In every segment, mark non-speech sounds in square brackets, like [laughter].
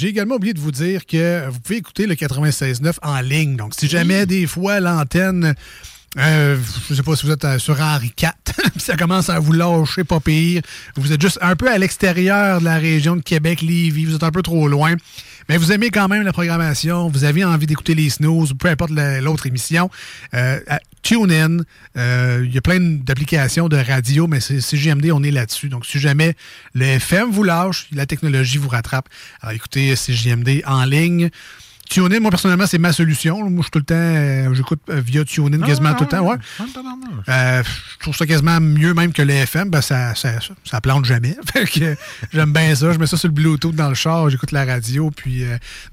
J'ai également oublié de vous dire que vous pouvez écouter le 96.9 en ligne. Donc, si jamais des fois l'antenne euh, je sais pas si vous êtes euh, sur Henri [laughs] IV, ça commence à vous lâcher pas pire. Vous êtes juste un peu à l'extérieur de la région de Québec, Lévis, vous êtes un peu trop loin. Mais vous aimez quand même la programmation, vous avez envie d'écouter les snooze, peu importe l'autre émission. Euh, TuneIn, euh, il y a plein d'applications de radio, mais c'est CGMD, on est là-dessus. Donc, si jamais le FM vous lâche, la technologie vous rattrape. Alors, écoutez CGMD en ligne. TuneIn, moi, personnellement, c'est ma solution. Moi, je suis tout le temps, euh, j'écoute euh, via TuneIn quasiment tout le temps. Ouais. Euh, je trouve ça quasiment mieux même que le FM. Ben, ça, ça, ça, plante jamais. [laughs] j'aime bien ça. Je mets ça sur le Bluetooth dans le char, j'écoute la radio. Puis,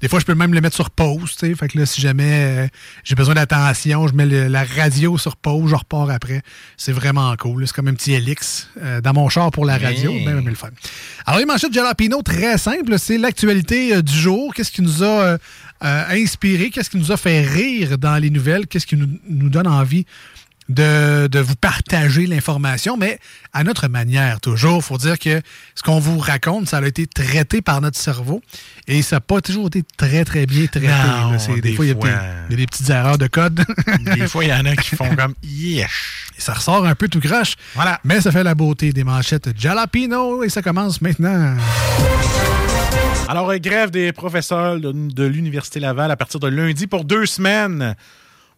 des fois, je peux même le mettre sur pause. Fait que là, si jamais j'ai besoin d'attention, je mets la radio sur pause, je repars après. C'est vraiment cool. C'est comme un petit Helix dans mon char pour la radio. Ben, ben, le fun. Alors, les manchettes de Jalapino, très simple. C'est l'actualité du jour. Qu'est-ce qui nous a euh, inspiré, qu'est-ce qui nous a fait rire dans les nouvelles, qu'est-ce qui nous, donne envie de, vous partager l'information, mais à notre manière, toujours. Il faut dire que ce qu'on vous raconte, ça a été traité par notre cerveau et ça n'a pas toujours été très, très bien traité. des, fois, il y, a des petites erreurs de code. [laughs] des fois, il y en a qui font comme yesh. ça ressort un peu tout croche. Voilà. Mais ça fait la beauté des manchettes Jalapino et ça commence maintenant. Alors, euh, grève des professeurs de, l'Université Laval à partir de lundi pour deux semaines.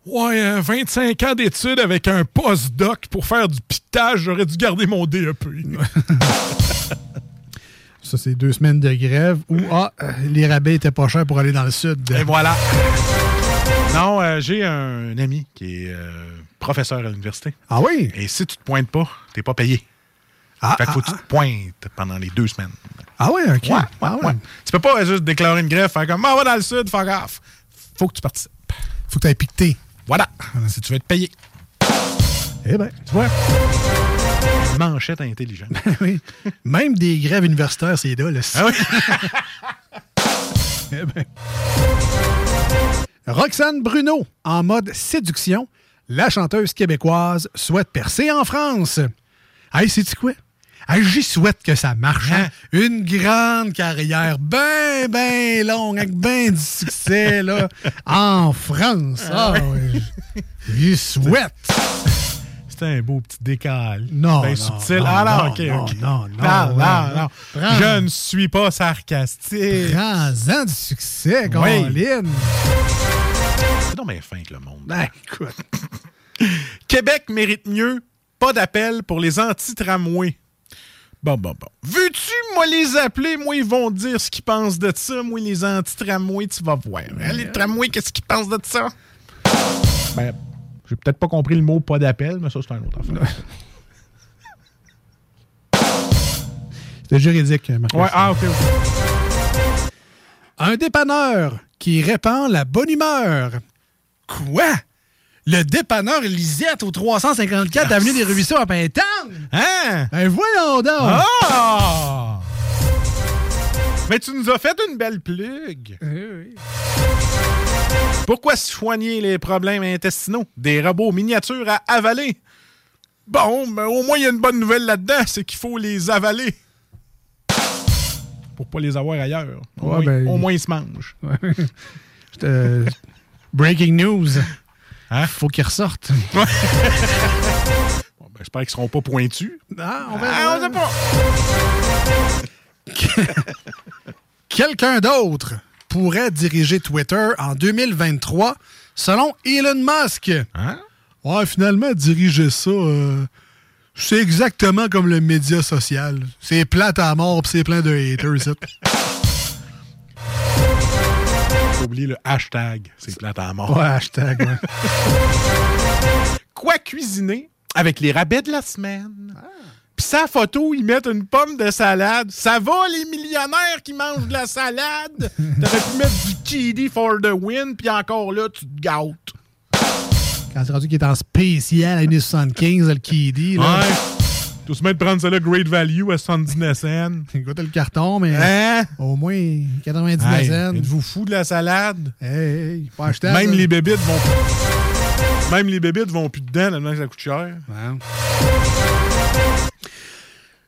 Ouais, 25 ans d'études avec un post-doc pour faire du pitage, j'aurais dû garder mon DEP. [laughs] Ça, c'est deux semaines de grève où ah, euh, les rabais étaient pas chers pour aller dans le sud. Et voilà. Non, euh, j'ai un, ami qui est professeur à l'université. Ah oui? Et si tu te pointes pas, t'es pas payé. Ah, fait qu'il faut ah, que tu te pointes pendant les deux semaines. Ah ouais, OK. Ouais, ah ouais. Tu peux pas juste déclarer une grève, faire comme, ah, va dans le sud, fuck off. Faut que tu participes. Faut que tu aies piqueté. Voilà. Si tu veux être payé. Eh bien, tu vois. Manchette intelligente. [laughs] oui. Même des grèves universitaires, c'est là, là. Ah oui. [laughs] eh bien. Roxane Bruno, en mode séduction, la chanteuse québécoise souhaite percer en France. Hey, c'est-tu quoi? J'y souhaite que ça marche. Hein? Une grande carrière, bien, bien longue, avec bien du succès, là, en France. Ah, ah J'y souhaite. C'était un beau petit décal. Non. Bien subtil. ah, non, ok, non, ok. Non, non, non, non. Je ne suis pas sarcastique. Prends-en du succès, Caroline. C'est donc bien fin que le monde. Ben, écoute. [laughs] Québec mérite mieux. Pas d'appel pour les anti-tramways. Bon, bon, bon. Veux-tu, moi, les appeler? Moi, ils vont dire ce qu'ils pensent de ça. Moi, les anti-tramways, tu vas voir. Hein, les tramways, qu'est-ce qu'ils pensent de ça? Ben, j'ai peut-être pas compris le mot pas d'appel, mais ça, c'est un autre affaire. [laughs] C'était juridique, Marc. Ouais, ah, OK, OK. Un dépanneur qui répand la bonne humeur. Quoi? Le dépanneur Lisette au 354 ah, avenue des Ruisseaux à Pintan. Hein? Ben voyons donc! Ah! Mais tu nous as fait une belle plug. oui. Pourquoi soigner les problèmes intestinaux? Des robots miniatures à avaler. Bon, mais au moins, il y a une bonne nouvelle là-dedans, c'est qu'il faut les avaler. Pour pas les avoir ailleurs. Au, moins, ben, ils se mangent. [laughs] breaking news. Hein? Faut qu'ils ressortent. [laughs] bon, ben, J'espère qu'ils seront pas pointus. Ah, on verra. Ah, on sait pas. [laughs] Quelqu'un d'autre pourrait diriger Twitter en 2023, selon Elon Musk. Hein? Ouais, finalement, diriger ça, euh, c'est exactement comme le média social. C'est plate à mort, c'est plein de haters. [laughs] oublier le hashtag. C'est plate à mort. Ouais, hashtag, [laughs] Quoi cuisiner avec les rabais de la semaine? Ah. Puis sa photo, ils mettent une pomme de salade. Ça va, les millionnaires qui mangent de la salade? [laughs] T'aurais pu mettre du kiddie for the win, puis encore là, tu te gâtes. Quand c'est rendu qu'il est en spécial à 1,75, le kiddie, là. Ouais. Tout se mettre prendre ça là, great value à 79 cents. [laughs] Écoute le carton, mais hein? au moins 99 hey, cents. Êtes-vous fou de la salade? Hey, pas acheter. Même les bébites vont Même les bébites vont plus dedans, tellement que ça coûte cher.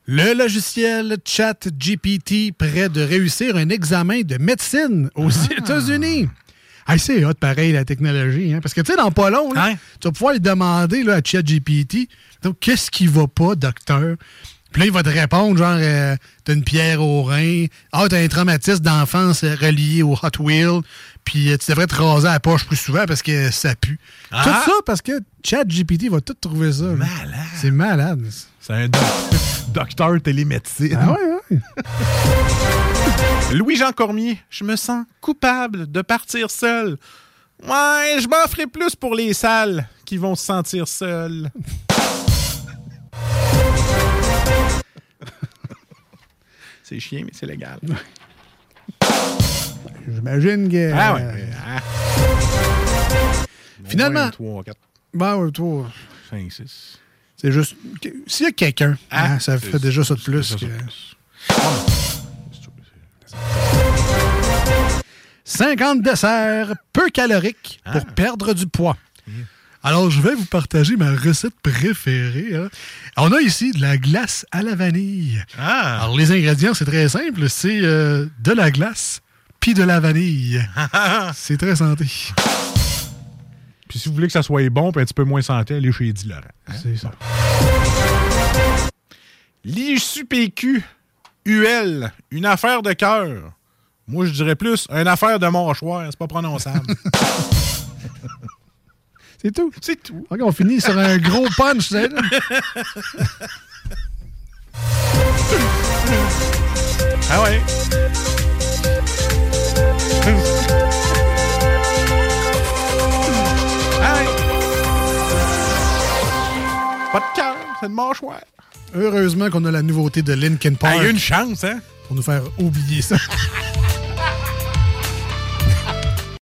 Le logiciel ChatGPT prêt de réussir un examen de médecine aux Ah. États-Unis. Ah, c'est hot, pareil, la technologie. Hein? Parce que, tu sais, dans pas long, là, tu vas pouvoir lui demander là, à ChatGPT donc, qu'est-ce qui va pas, docteur? Puis là, il va te répondre, genre, euh, t'as une pierre au rein. Ah, t'as un traumatisme d'enfance relié au Hot Wheel. Puis euh, tu devrais te raser la poche plus souvent parce que ça pue. Ah! Tout ça parce que ChatGPT va tout trouver ça. Malade. C'est malade. C'est un doc- [laughs] docteur télémédecine. Ah ouais, ouais. Louis-Jean Cormier, je me sens coupable de partir seul. Ouais, je m'en ferai plus pour les salles qui vont se sentir seuls. [laughs] c'est chiant, mais c'est légal. J'imagine que. Ah euh, ouais. Ah. Finalement- 3, 4, Ben ouais, toi, 5, 6. c'est juste. S'il y a quelqu'un, hein, ça fait déjà ça de plus. que- 50 desserts peu caloriques pour perdre du poids. Alors, je vais vous partager ma recette préférée. hein. On a ici de la glace à la vanille. Ah! Alors, les ingrédients, c'est très simple. C'est euh, de la glace puis de la vanille. [laughs] c'est très santé. Puis si vous voulez que ça soit bon puis un petit peu moins santé, allez chez Eddie Laurent. C'est ça. L'ISUPQ, UL, une affaire de cœur. Moi, je dirais plus une affaire de mâchoire. C'est pas prononçable. [laughs] C'est tout. C'est tout. OK, on finit sur un gros punch. là. Ah ouais. Ah ouais. Pas de cœur, c'est de mâchoire. Heureusement qu'on a la nouveauté de Linkin Ah, Park Il y a une chance, hein? pour nous faire oublier ça. [laughs]